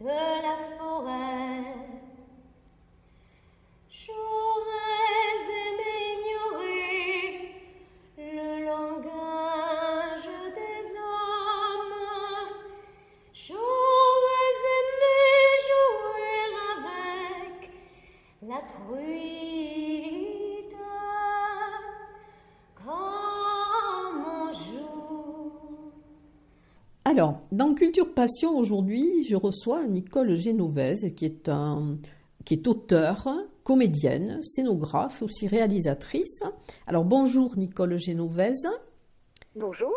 de la forêt. Alors, dans Culture Passion, aujourd'hui, je reçois Nicole Génovese, qui est, un, qui est auteure, comédienne, scénographe, aussi réalisatrice. Alors, bonjour Nicole Génovese. Bonjour.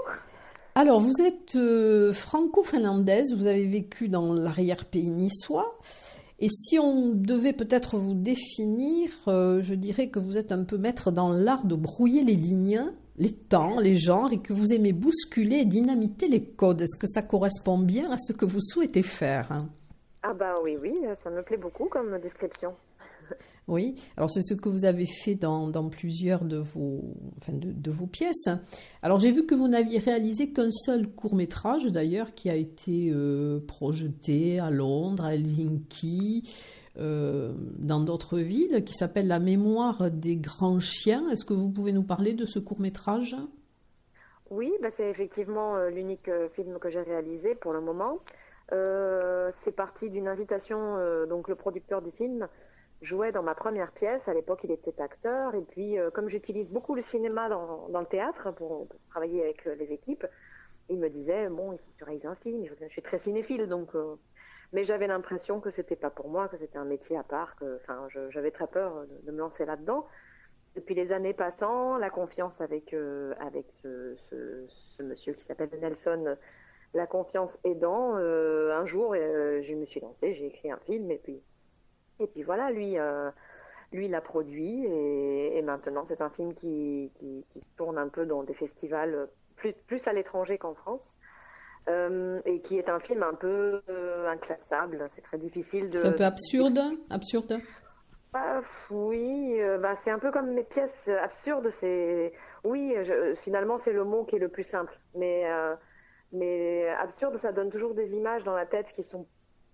Alors, vous êtes euh, franco-finlandaise, vous avez vécu dans l'arrière-pays niçois. Et si on devait peut-être vous définir, euh, je dirais que vous êtes un peu maître dans l'art de brouiller les lignes les temps, les genres, et que vous aimez bousculer et dynamiter les codes. Est-ce que ça correspond bien à ce que vous souhaitez faire? Ah bah oui, oui, ça me plaît beaucoup comme description. Oui, alors c'est ce que vous avez fait dans, plusieurs de vos, enfin de, vos pièces. Alors j'ai vu que vous n'aviez réalisé qu'un seul court métrage d'ailleurs qui a été euh, projeté à Londres, à Helsinki, euh, dans d'autres villes, qui s'appelle La mémoire des grands chiens. Est-ce que vous pouvez nous parler de ce court métrage Oui, bah, c'est effectivement euh, l'unique euh, film que j'ai réalisé pour le moment. c'est parti d'une invitation, donc le producteur du film jouait dans ma première pièce. À l'époque, il était acteur. Et puis, comme j'utilise beaucoup le cinéma dans, le théâtre pour, travailler avec les équipes, il me disait Bon, il faut que tu réalises un film. Je suis très cinéphile, donc mais j'avais l'impression que c'était pas pour moi, que c'était un métier à part, que, enfin, j'avais très peur de, me lancer là-dedans. Depuis les années passant, la confiance avec euh, avec ce, ce, monsieur qui s'appelle Nelson, la confiance aidant, euh, un jour, euh, je me suis lancée, j'ai écrit un film et puis et puis voilà, lui lui l'a produit et, et maintenant c'est un film qui, qui, qui, tourne un peu dans des festivals plus, plus à l'étranger qu'en France. Euh, et qui est un film un peu euh, inclassable. C'est très difficile de. C'est un peu absurde, absurde. Bah, oui, euh, bah, c'est un peu comme mes pièces absurdes. C'est oui, finalement c'est le mot qui est le plus simple. Mais mais absurde, ça donne toujours des images dans la tête qui sont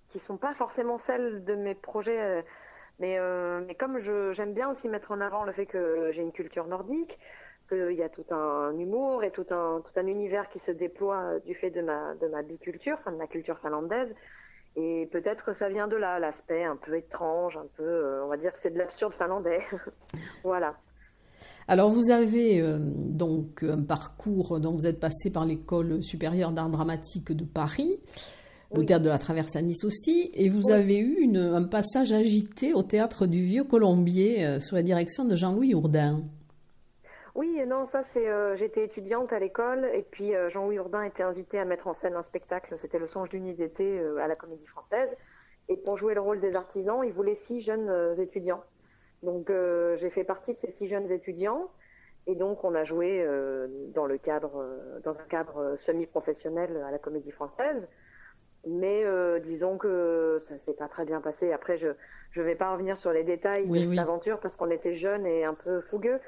qui sont pas forcément celles de mes projets. Mais, mais comme j'aime bien aussi mettre en avant le fait que j'ai une culture nordique, qu'il y a tout un humour et tout un, tout un univers qui se déploie du fait de ma, de ma biculture, enfin de ma culture finlandaise. Et peut-être ça vient de là, l'aspect un peu étrange, un peu, euh, on va dire que c'est de l'absurde finlandais. voilà. Alors vous avez euh, donc un parcours, donc vous êtes passé par l'école supérieure d'art dramatique de Paris, le théâtre de la Traverse à Nice aussi, et vous avez eu une, un passage agité au théâtre du Vieux Colombier euh, sous la direction de Jean-Louis Hourdin. Oui, non, ça c'est. Euh, j'étais étudiante à l'école et puis euh, Jean-Louis Urbain était invité à mettre en scène un spectacle. C'était le Songe d'une nuit d'été euh, à la Comédie Française. Et pour jouer le rôle des artisans, il voulait six jeunes étudiants. Donc j'ai fait partie de ces six jeunes étudiants. Et donc on a joué dans le cadre, dans un cadre semi-professionnel à la Comédie Française. Mais disons que ça s'est pas très bien passé. Après, je je vais pas revenir sur les détails de cette aventure parce qu'on était jeunes et un peu fougueux.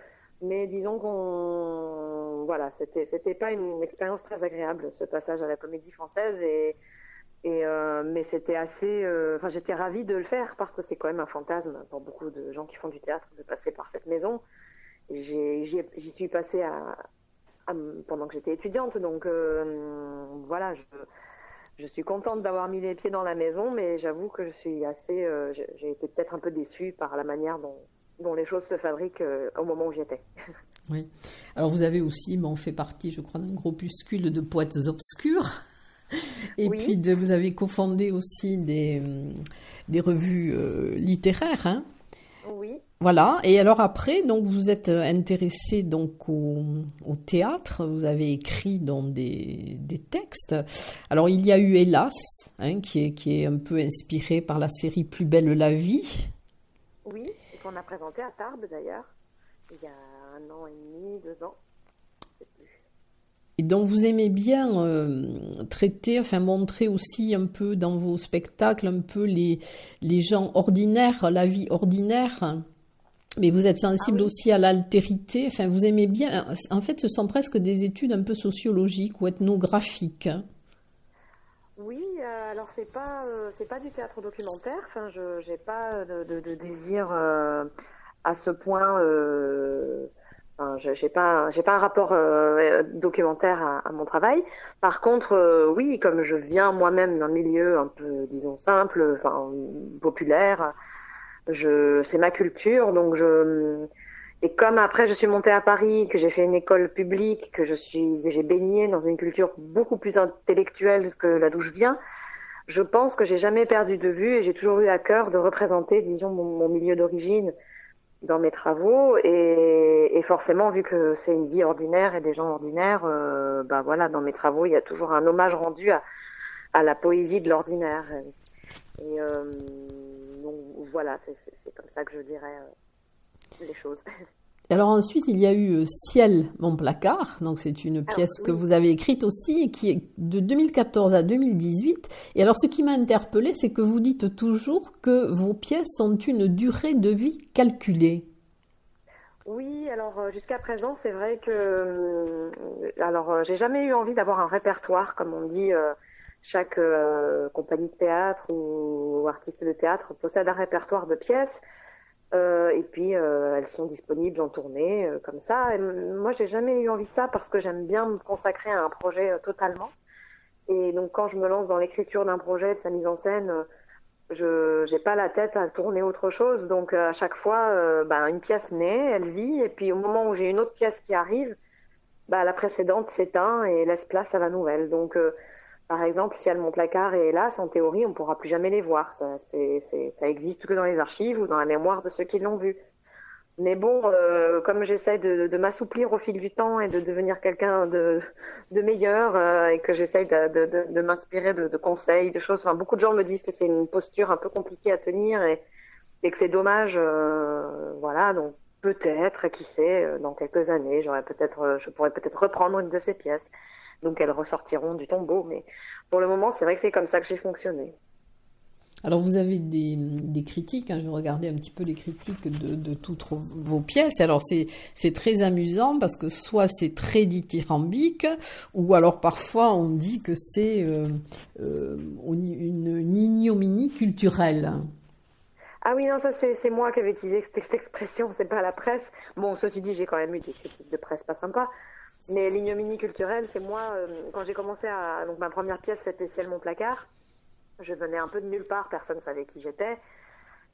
Mais disons qu'on voilà, c'était c'était pas une expérience très agréable ce passage à la Comédie Française et et euh, mais c'était assez euh, enfin j'étais ravie de le faire parce que c'est quand même un fantasme pour beaucoup de gens qui font du théâtre de passer par cette maison. J'y suis passée à, pendant que j'étais étudiante donc euh, voilà, je je suis contente d'avoir mis les pieds dans la maison, mais j'avoue que je suis assez, j'ai été peut-être un peu déçue par la manière dont, dont les choses se fabriquent euh, au moment où j'y étais. Oui. Alors vous avez aussi, bon, fait partie, je crois, d'un groupuscule de poètes obscurs. Et puis de, vous avez cofondé aussi des, des revues euh, littéraires. Hein Oui. Voilà. Et alors après, donc vous êtes intéressé donc au, théâtre. Vous avez écrit dans des, des, textes. Alors il y a eu Hélas, hein, qui est qui est un peu inspiré par la série Plus belle la vie. Oui, qu'on a présenté à Tarbes d'ailleurs il y a un an et demi, deux ans. Et donc vous aimez bien euh, traiter, enfin montrer aussi un peu dans vos spectacles un peu les, les gens ordinaires, la vie ordinaire. Mais vous êtes sensible ah aussi à l'altérité. Enfin, vous aimez bien. En fait, ce sont presque des études un peu sociologiques ou ethnographiques. Hein. Oui, alors c'est pas euh, c'est pas du théâtre documentaire. Enfin, je j'ai pas de, désir à ce point je j'ai pas j'ai pas un rapport euh, documentaire à, mon travail. Par contre, euh, oui, comme je viens moi-même d'un milieu un peu disons simple, enfin populaire, je c'est ma culture, donc je et comme après je suis montée à Paris, que j'ai fait une école publique, que je suis j'ai baigné dans une culture beaucoup plus intellectuelle que là d'où je viens, je pense que j'ai jamais perdu de vue et j'ai toujours eu à cœur de représenter, disons, mon milieu d'origine dans mes travaux et, et forcément vu que c'est une vie ordinaire et des gens ordinaires, euh, bah voilà, dans mes travaux il y a toujours un hommage rendu à, à la poésie de l'ordinaire. Et, euh, donc voilà, c'est comme ça que je dirais euh, les choses. Alors ensuite, il y a eu euh, Ciel, mon placard. Donc c'est une pièce que vous avez écrite aussi, qui est de 2014 à 2018. Et alors ce qui m'a interpellé, c'est que vous dites toujours que vos pièces ont une durée de vie calculée. Oui, alors euh, jusqu'à présent, c'est vrai que euh, alors j'ai jamais eu envie d'avoir un répertoire, comme on dit. chaque compagnie de théâtre ou artiste de théâtre possède un répertoire de pièces. Euh, et puis euh, elles sont disponibles en tournée euh, comme ça. Et moi, j'ai jamais eu envie de ça parce que j'aime bien me consacrer à un projet euh, totalement. Et donc quand je me lance dans l'écriture d'un projet, de sa mise en scène, je j'ai pas la tête à tourner autre chose. Donc à chaque fois, bah, une pièce naît, elle vit, et puis au moment où j'ai une autre pièce qui arrive, bah, la précédente s'éteint et laisse place à la nouvelle. Donc par exemple, si elles mon placard est hélas, en théorie, on ne pourra plus jamais les voir. Ça, c'est, ça existe que dans les archives ou dans la mémoire de ceux qui l'ont vu. Mais bon, euh, comme j'essaie de, de, m'assouplir au fil du temps et de devenir quelqu'un de, de meilleur euh, et que j'essaie de, de m'inspirer de, conseils, de choses. Enfin, beaucoup de gens me disent que c'est une posture un peu compliquée à tenir et, et que c'est dommage. Euh, voilà, donc peut-être, qui sait, euh, dans quelques années, j'aurais peut-être, je pourrais peut-être reprendre une de ces pièces donc elles ressortiront du tombeau. Mais pour le moment, c'est vrai que c'est comme ça que j'ai fonctionné. Alors vous avez des, critiques, hein, je vais regarder un petit peu les critiques de, toutes vos pièces. Alors c'est très amusant parce que soit c'est très dithyrambique, ou alors parfois on dit que c'est euh, euh, une ignominie culturelle. Ah oui, non, ça c'est moi qui avais utilisé cette, expression, c'est pas la presse. Bon, ceci dit, j'ai quand même eu des critiques de presse pas sympas. Mais l'ignominie culturelle, c'est moi, euh, quand j'ai commencé à. Donc ma première pièce, c'était Ciel mon placard. Je venais un peu de nulle part, personne ne savait qui j'étais.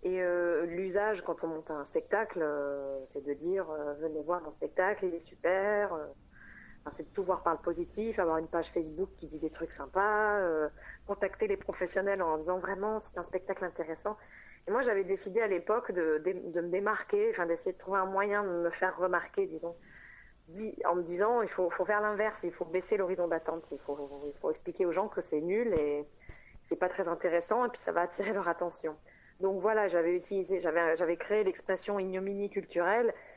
Et euh, l'usage, quand on monte un spectacle, euh, c'est de dire venez voir mon spectacle, il est super. C'est de tout voir par le positif, avoir une page Facebook qui dit des trucs sympas, contacter les professionnels en disant vraiment c'est un spectacle intéressant. Et moi, j'avais décidé à l'époque de, de, de, me démarquer, enfin d'essayer de trouver un moyen de me faire remarquer, disons en me disant il faut, faut faire l'inverse, il faut baisser l'horizon d'attente, il faut, il faut expliquer aux gens que c'est nul et c'est pas très intéressant et puis ça va attirer leur attention. Donc voilà, j'avais utilisé, j'avais, j'avais créé l'expression ignominie culturelle euh,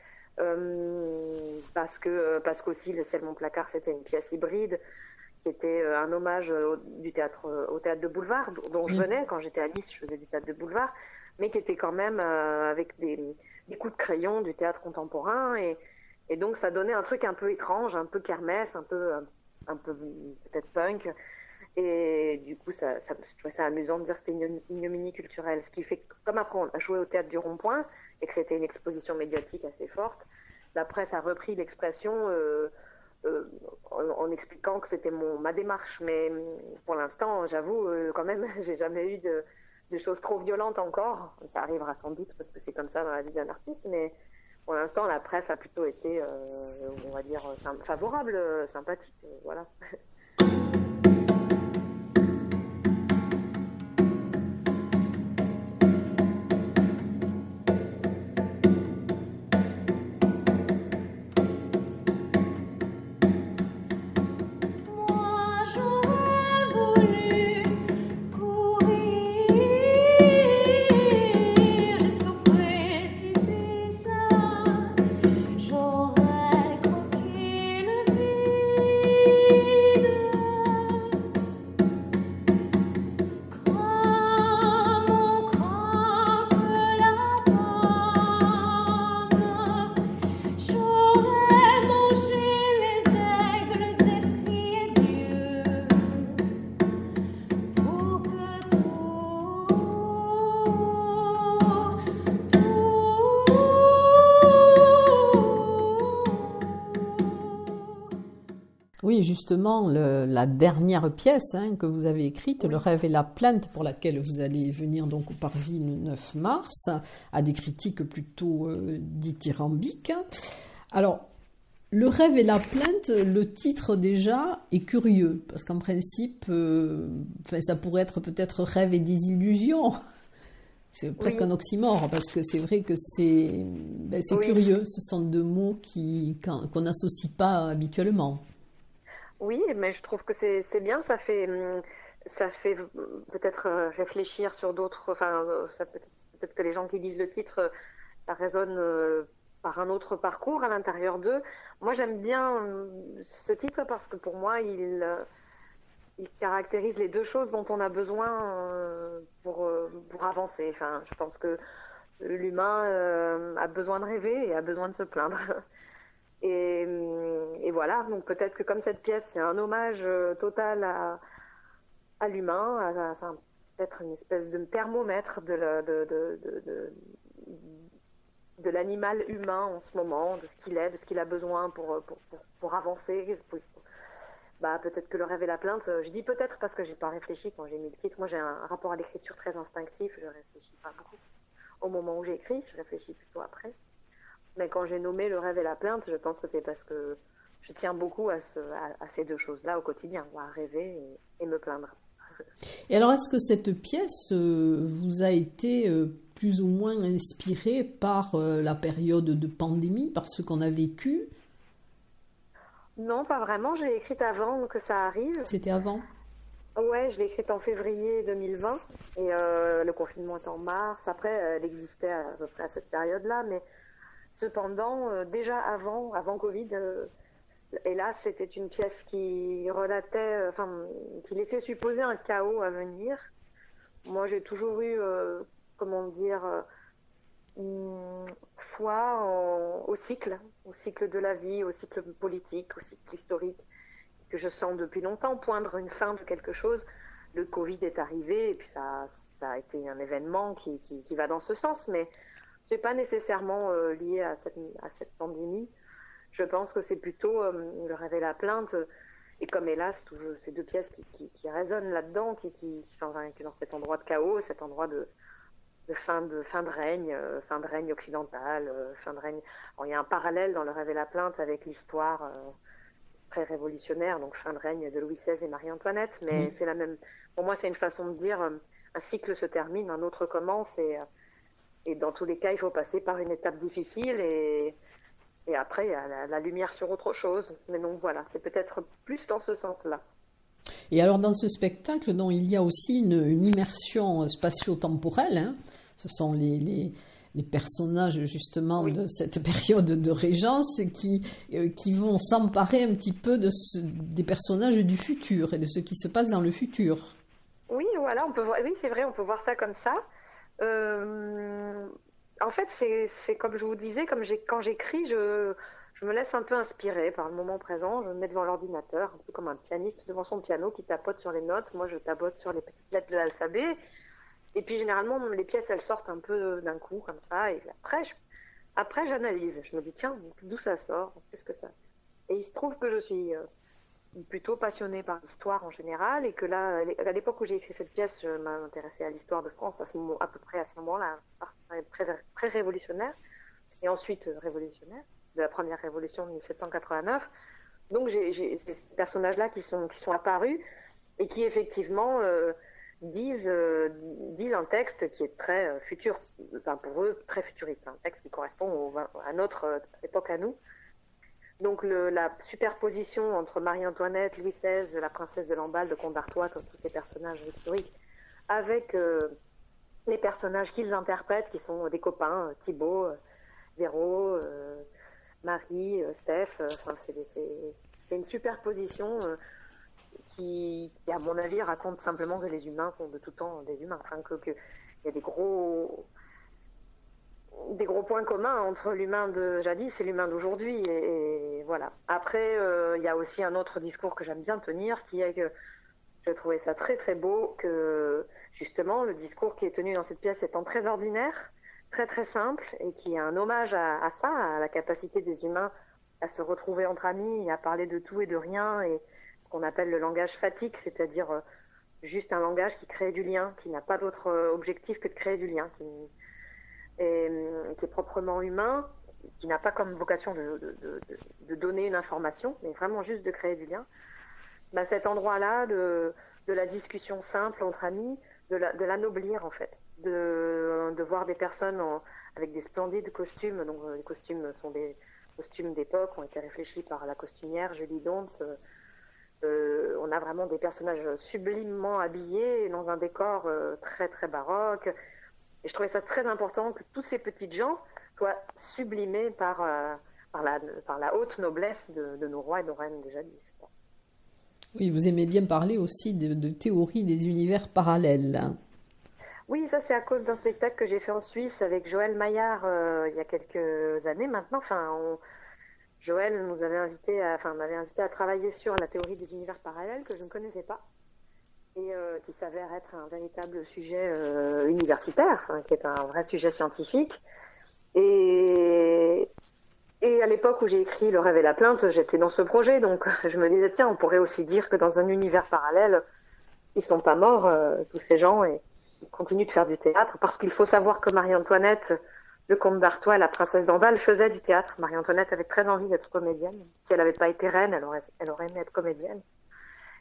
parce que parce qu'aussi le ciel mon placard c'était une pièce hybride qui était euh, un hommage au, du théâtre au théâtre de boulevard dont je venais quand j'étais à Nice, je faisais du théâtre de boulevard, mais qui était quand même euh, avec des, des coups de crayon du théâtre contemporain et et donc ça donnait un truc un peu étrange, un peu kermesse, un peu, un peu peut-être punk. Et du coup, ça, je trouvais ça amusant de dire que c'était une ignominie culturelle. Ce qui fait que, comme après on a joué au théâtre du Rond-Point et que c'était une exposition médiatique assez forte, la presse a repris l'expression euh, euh, en, expliquant que c'était mon ma démarche. Mais pour l'instant, j'avoue, euh, quand même, j'ai jamais eu de, de choses trop violentes encore. Ça arrivera sans doute parce que c'est comme ça dans la vie d'un artiste, mais pour l'instant, la presse a plutôt été, on va dire, favorable, sympathique, voilà. justement la dernière pièce hein, que vous avez écrite, Le rêve et la plainte, pour laquelle vous allez venir donc au Parvis le 9 mars, à des critiques plutôt euh, dithyrambiques. Alors, le rêve et la plainte, le titre déjà est curieux, parce qu'en principe, euh, ça pourrait être peut-être rêve et désillusion. C'est presque un oxymore, parce que c'est vrai que c'est ben, curieux, ce sont deux mots qu'on n'associe pas habituellement. Oui, mais je trouve que c'est bien, ça fait hum, ça fait peut-être euh, réfléchir sur d'autres. Enfin, euh, peut-être que les gens qui lisent le titre, euh, ça résonne par un autre parcours à l'intérieur d'eux. Moi, j'aime bien hum, ce titre parce que pour moi, il caractérise les deux choses dont on a besoin pour pour avancer. Enfin, je pense que l'humain a besoin de rêver et a besoin de se plaindre. Et, et, voilà, donc peut-être que comme cette pièce, c'est un hommage euh, total à, à l'humain, c'est peut-être une espèce de thermomètre de, de, l'animal humain en ce moment, de ce qu'il est, de ce qu'il a besoin pour, pour, pour, avancer. bah, peut-être que le rêve et la plainte, je dis peut-être parce que j'ai pas réfléchi quand j'ai mis le titre. Moi, j'ai un rapport à l'écriture très instinctif, je réfléchis pas beaucoup. Au moment où j'écris, je réfléchis plutôt après. Mais quand j'ai nommé le rêve et la plainte, je pense que c'est parce que je tiens beaucoup à, ces deux choses-là au quotidien, à rêver et, me plaindre. Et alors, est-ce que cette pièce euh, vous a été euh, plus ou moins inspirée par euh, la période de pandémie, par ce qu'on a vécu? Non, pas vraiment. J'ai écrite avant que ça arrive. C'était avant? Ouais, je l'ai écrite en février 2020 et le confinement est en mars. Après, elle existait à peu près à cette période-là, mais Cependant, euh, déjà avant, avant Covid, euh, hélas, c'était une pièce qui relatait, euh, enfin, qui laissait supposer un chaos à venir. Moi, j'ai toujours eu, comment dire, foi au cycle, au cycle de la vie, au cycle politique, au cycle historique, que je sens depuis longtemps poindre une fin de quelque chose. Le Covid est arrivé et puis ça, ça a été un événement qui, qui, qui va dans ce sens, mais c'est pas nécessairement euh, lié à cette, à cette pandémie. Je pense que c'est plutôt euh, le rêve et la plainte. Et comme hélas, ces deux pièces qui, qui, qui résonnent là-dedans, qui, qui, sont dans cet endroit de chaos, cet endroit de, de fin de fin de règne, euh, fin de règne occidental, fin de règne. il y a un parallèle dans le rêve et la plainte avec l'histoire très révolutionnaire, donc fin de règne de Louis XVI et Marie-Antoinette, mais c'est la même. Pour moi, c'est une façon de dire un cycle se termine, un autre commence, et et dans tous les cas, il faut passer par une étape difficile et, et après, il y a la, lumière sur autre chose. Mais donc voilà, c'est peut-être plus dans ce sens-là. Et alors dans ce spectacle, dont il y a aussi une, immersion spatio-temporelle, hein, ce sont les, les, les, personnages justement de cette période de régence qui, euh, qui vont s'emparer un petit peu de des personnages du futur et de ce qui se passe dans le futur. Oui, voilà, on peut voir, oui, c'est vrai, on peut voir ça comme ça. Euh, en fait, c'est comme je vous disais, comme quand j'écris, je, me laisse un peu inspirer par le moment présent. Je me mets devant l'ordinateur, un peu comme un pianiste devant son piano qui tapote sur les notes. Moi, je tapote sur les petites lettres de l'alphabet. Et puis, généralement, les pièces, elles sortent un peu d'un coup, comme ça. Et après, après, j'analyse. Je me dis, tiens, d'où ça sort? Qu'est-ce que ça? Et il se trouve que je suis euh, plutôt passionnée par l'histoire en général et que là, à l'époque où j'ai écrit cette pièce, je m'intéressais à l'histoire de France à, ce moment, à peu près à ce moment-là, très, révolutionnaire, et ensuite euh, révolutionnaire, de la première révolution de 1789. Donc j'ai ces personnages-là qui sont, qui sont apparus et qui effectivement euh, disent, euh, disent un texte qui est très futur, pour eux très futuriste, un texte qui correspond à notre époque à nous. Donc la superposition entre Marie-Antoinette, Louis XVI, la princesse de Lamballe, de Comte d'Artois, tous ces personnages historiques, avec les personnages qu'ils interprètent, qui sont des copains, Thibaut, Véro, Marie, Steph, c'est une superposition qui, à mon avis, raconte simplement que les humains sont de tout temps des humains. Enfin, que, y a des gros, des gros points communs entre l'humain de jadis et l'humain d'aujourd'hui. Et, voilà. Après, euh, il y a aussi un autre discours que j'aime bien tenir, qui est que je trouvais ça très très beau, que justement, le discours qui est tenu dans cette pièce étant très ordinaire, très très simple, et qui est un hommage à, ça, à la capacité des humains à se retrouver entre amis et à parler de tout et de rien, et, ce qu'on appelle le langage fatigue, c'est-à-dire euh, juste un langage qui crée du lien, qui n'a pas d'autre euh, objectif que de créer du lien, euh, qui est proprement humain, qui, n'a pas comme vocation de, donner une information, mais vraiment juste de créer du lien. Bah, cet endroit-là de, la discussion simple entre amis, de l'anoblir en fait, de, voir des personnes avec des splendides costumes, donc les costumes sont des costumes d'époque, ont été réfléchis par la costumière Julie Donz, euh, on a vraiment des personnages sublimement habillés dans un décor euh, très très baroque. Et je trouvais ça très important que tous ces petits gens soient sublimés par, euh, par, la, par la haute noblesse de, nos rois et nos reines de jadis. Oui, vous aimez bien parler aussi de, de théorie des univers parallèles. Oui, ça c'est à cause d'un spectacle que j'ai fait en Suisse avec Joël Maillard il y a quelques années maintenant. Enfin, on, Joël nous avait invité, à, enfin m'avait invité à travailler sur la théorie des univers parallèles que je ne connaissais pas et euh, qui s'avère être un véritable sujet euh, universitaire, qui est un vrai sujet scientifique. Et, à l'époque où j'ai écrit Le rêve et la plainte, j'étais dans ce projet, donc je me disais tiens, on pourrait aussi dire que dans un univers parallèle, ils sont pas morts euh, tous ces gens et ils continuent de faire du théâtre parce qu'il faut savoir que Marie-Antoinette le comte d'Artois la princesse d'Anval faisaient du théâtre. Marie-Antoinette avait très envie d'être comédienne. Si elle n'avait pas été reine, elle aurait aimé être comédienne.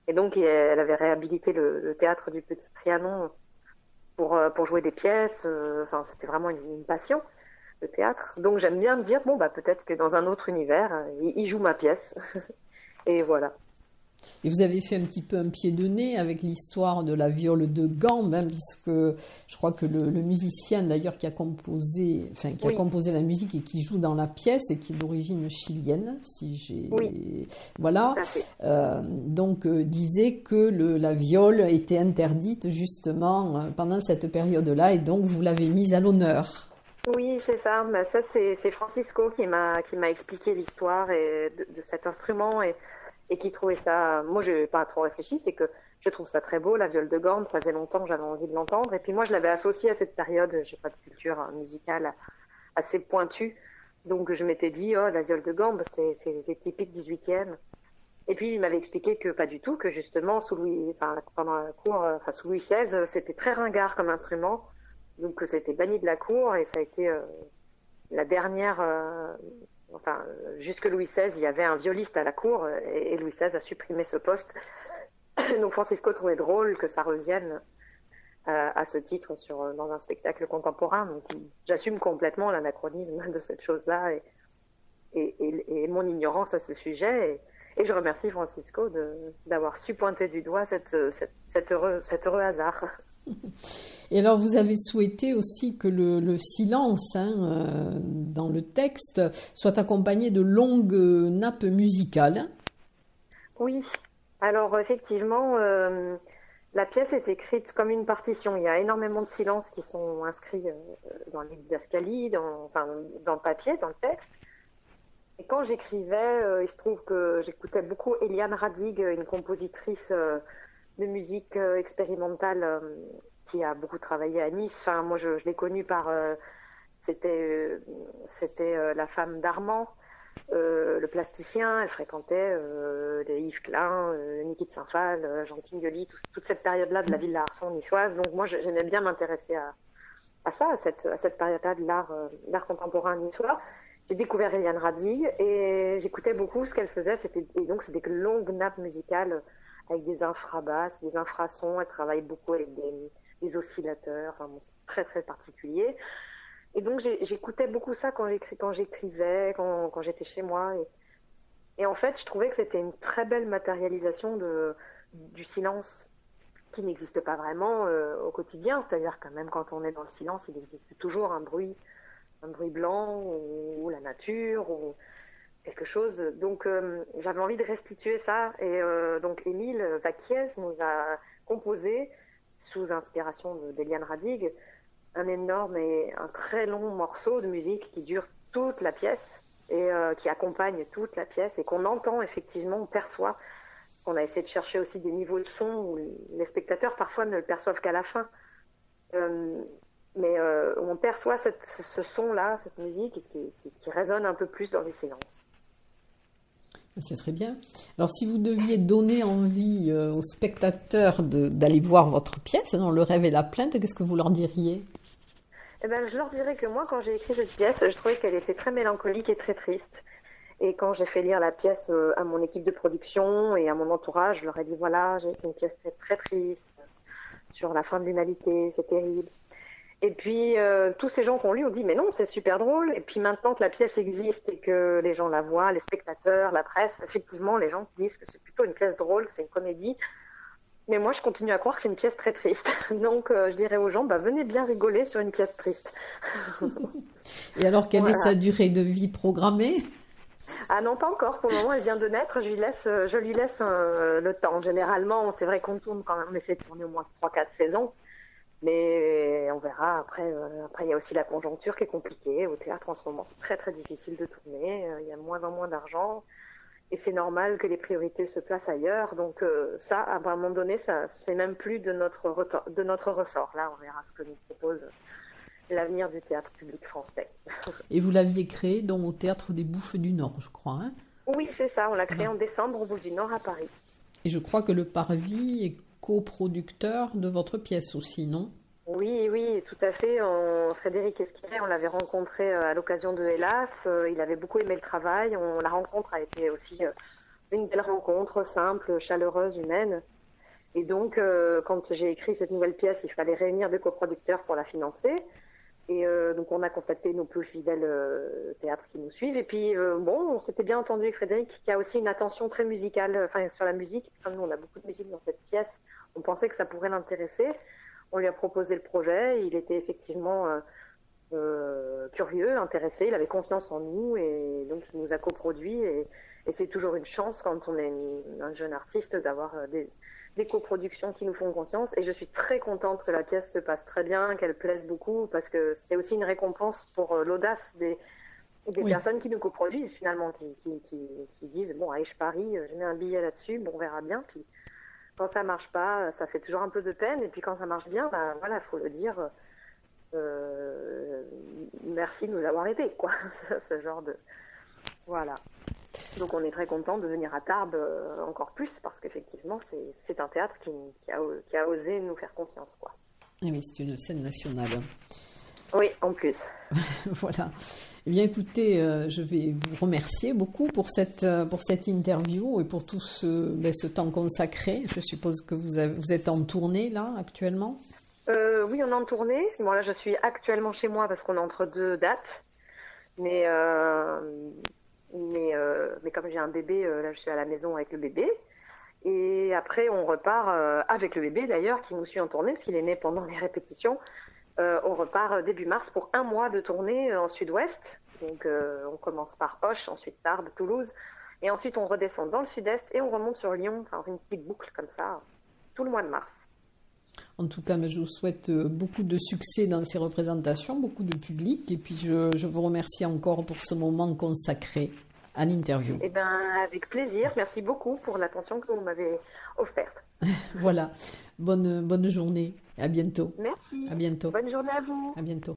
Et donc, elle avait réhabilité le, théâtre du Petit Trianon pour, euh, pour jouer des pièces. Euh, enfin, c'était vraiment une, passion, le théâtre. Donc, j'aime bien me dire, bon, bah, peut-être que dans un autre univers, euh, il joue ma pièce. et voilà. Et vous avez fait un petit peu un pied de nez avec l'histoire de la viole de Gambe, hein, puisque je crois que le, musicien d'ailleurs qui a composé, enfin qui a composé la musique et qui joue dans la pièce et qui est d'origine chilienne, si j'ai, voilà, euh, donc euh, disait que le, la viole était interdite justement euh, pendant cette période-là et donc vous l'avez mise à l'honneur. Oui, c'est ça. Mais ça, c'est Francisco qui m'a qui m'a expliqué l'histoire et de, de, cet instrument et et qui trouvait ça. Moi, je n'ai pas trop réfléchi, c'est que je trouve ça très beau, la viole de gambe. Ça faisait longtemps que j'avais envie de l'entendre. Et puis moi, je l'avais associé à cette période. J'ai pas de culture musicale assez pointue, donc je m'étais dit, oh, la viole de gambe, c'est typique 18e. Et puis il m'avait expliqué que pas du tout, que justement sous Louis, enfin pendant la cour, enfin sous Louis XVI, c'était très ringard comme instrument, donc c'était banni de la cour et ça a été euh, la dernière euh, enfin, jusque Louis XVI, il y avait un violiste à la cour et, Louis XVI a supprimé ce poste. Donc Francisco trouvait drôle que ça revienne euh, à ce titre sur, dans un spectacle contemporain. Donc j'assume complètement l'anachronisme de cette chose-là et, mon ignorance à ce sujet. Et, je remercie Francisco d'avoir su pointer du doigt cet heureux hasard. Et alors, vous avez souhaité aussi que le, silence hein, euh, dans le texte soit accompagné de longues nappes musicales. Oui, alors effectivement, euh, la pièce est écrite comme une partition. Il y a énormément de silences qui sont inscrits euh, dans les d'Ascali, dans, enfin, dans le papier, dans le texte. Et quand j'écrivais, il se trouve que j'écoutais beaucoup Eliane Radig, une compositrice de musique expérimentale qui a beaucoup travaillé à Nice. Enfin, moi, je, l'ai connue par. Euh, c'était euh, c'était euh, la femme d'Armand, le plasticien. Elle fréquentait les Yves Klein, Niki de Saint-Phal, Jean Tinguely, toute cette période-là de la ville d'Arson niçoise. Donc, moi, j'aimais bien m'intéresser à, à ça, à cette, à cette période-là de l'art, l'art contemporain niçois. J'ai découvert Eliane Radi et j'écoutais beaucoup ce qu'elle faisait. C'était, et donc, c'était que longues nappes musicales avec des infrabasses, des infrasons. Elle travaille beaucoup avec des, les oscillateurs, enfin c'est très très particulier. Et donc j'écoutais beaucoup ça quand j'écrivais, quand, j'étais chez moi. Et en fait, je trouvais que c'était une très belle matérialisation du silence qui n'existe pas vraiment euh, au quotidien. C'est-à-dire que même quand on est dans le silence, il existe toujours un bruit, un bruit blanc ou, la nature ou quelque chose. Donc euh, j'avais envie de restituer ça. Et euh, donc Émile Vaquiez nous a composé, sous inspiration d'Eliane Radig, un énorme et un très long morceau de musique qui dure toute la pièce et qui accompagne toute la pièce et qu'on entend effectivement, on perçoit on a essayé de chercher aussi des niveaux de son où les spectateurs parfois ne le perçoivent qu'à la fin. Euh, mais euh, on perçoit ce son-là, cette musique, qui, résonne un peu plus dans les séances. C'est très bien. Alors, si vous deviez donner envie euh, aux spectateurs d'aller voir votre pièce, dans Le rêve et la plainte, qu'est-ce que vous leur diriez? Eh ben, Je leur dirais que moi, quand j'ai écrit cette pièce, je trouvais qu'elle était très mélancolique et très triste. Et quand j'ai fait lire la pièce euh, à mon équipe de production et à mon entourage, je leur ai dit voilà, j'ai fait une pièce très, triste sur la fin de l'humanité, c'est terrible. Et puis euh, tous ces gens qui ont lu ont dit mais non, c'est super drôle. Et puis maintenant que la pièce existe et que les gens la voient, les spectateurs, la presse, effectivement, les gens disent que c'est plutôt une pièce drôle, que c'est une comédie. Mais moi, je continue à croire que c'est une pièce très triste. Donc, euh, je dirais aux gens, bah, venez bien rigoler sur une pièce triste. et alors, quelle est sa durée de vie programmée? Ah non, pas encore. Pour le moment, elle vient de naître. Je lui laisse, euh, je lui laisse euh, le temps. Généralement, c'est vrai qu'on tourne quand même. On essaie de tourner au moins 3-4 saisons. Mais on verra. Après, euh, après, il y a aussi la conjoncture qui est compliquée. Au théâtre, en ce moment, c'est très très difficile de tourner. Il y a de moins en moins d'argent. Et c'est normal que les priorités se placent ailleurs. Donc ça, à un moment donné, ça, c'est même plus de notre, de notre ressort. Là, on verra ce que nous propose l'avenir du théâtre public français. Et vous l'aviez créé donc au théâtre des Bouffes du Nord, je crois. Hein? Oui, c'est ça. On l'a créé en décembre au Bouffes du Nord à Paris. Et je crois que le Parvis est coproducteur de votre pièce aussi, non? Oui, oui, tout à fait. Frédéric Esquiret, on l'avait rencontré euh, à l'occasion de Hélas. Euh, il avait beaucoup aimé le travail. la rencontre a été aussi euh, une belle rencontre, simple, chaleureuse, humaine. Et donc, quand j'ai écrit cette nouvelle pièce, il fallait réunir des coproducteurs pour la financer. Et euh, donc on a contacté nos plus fidèles euh, théâtres qui nous suivent. Et puis euh, bon, on s'était bien entendu avec Frédéric, qui a aussi une attention très musicale, enfin sur la musique. Comme nous on a beaucoup de musique dans cette pièce, on pensait que ça pourrait l'intéresser. On lui a proposé le projet. Il était effectivement curieux, intéressé. Il avait confiance en nous et donc il nous a coproduit. Et, et c'est toujours une chance quand on est un jeune artiste d'avoir des des coproductions qui nous font confiance. Et je suis très contente que la pièce se passe très bien, qu'elle plaise beaucoup, parce que c'est aussi une récompense pour euh, l'audace des, des personnes qui nous coproduisent finalement, qui, qui, qui, disent bon, allez, je parie, euh, je mets un billet là-dessus, bon, on verra bien. Puis quand ça marche pas, ça fait toujours un peu de peine. Et puis quand ça marche bien, ben voilà, faut le dire. Euh, merci de nous avoir aidés, quoi. Ce genre de voilà. Donc on est très content de venir à Tarbes euh, encore plus parce qu'effectivement c'est un théâtre qui, a, osé nous faire confiance. Quoi. Et oui, c'est une scène nationale. Oui, en plus. voilà. Eh bien écoutez, euh, je vais vous remercier beaucoup pour cette, euh, pour cette interview et pour tout ce, ben, ce temps consacré. Je suppose que vous, vous êtes en tournée là actuellement? Oui, on est en tournée. Bon, là je suis actuellement chez moi parce qu'on est entre deux dates. Mais mais, euh, mais comme j'ai un bébé, euh, là je suis à la maison avec le bébé. Et après, on repart euh, avec le bébé d'ailleurs, qui nous suit en tournée, parce qu'il est né pendant les répétitions. on repart début mars pour un mois de tournée en sud-ouest. Donc on commence par Hoche, ensuite Tarbes, Toulouse. Et ensuite on redescend dans le sud-est et on remonte sur Lyon, enfin une petite boucle comme ça, tout le mois de mars. En tout cas, je vous souhaite beaucoup de succès dans ces représentations, beaucoup de public. Et puis, je, je vous remercie encore pour ce moment consacré à l'interview. Eh ben, avec plaisir. Merci beaucoup pour l'attention que vous m'avez offerte. voilà. Bonne, bonne journée. À bientôt. Merci. À bientôt. Bonne journée à vous. À bientôt.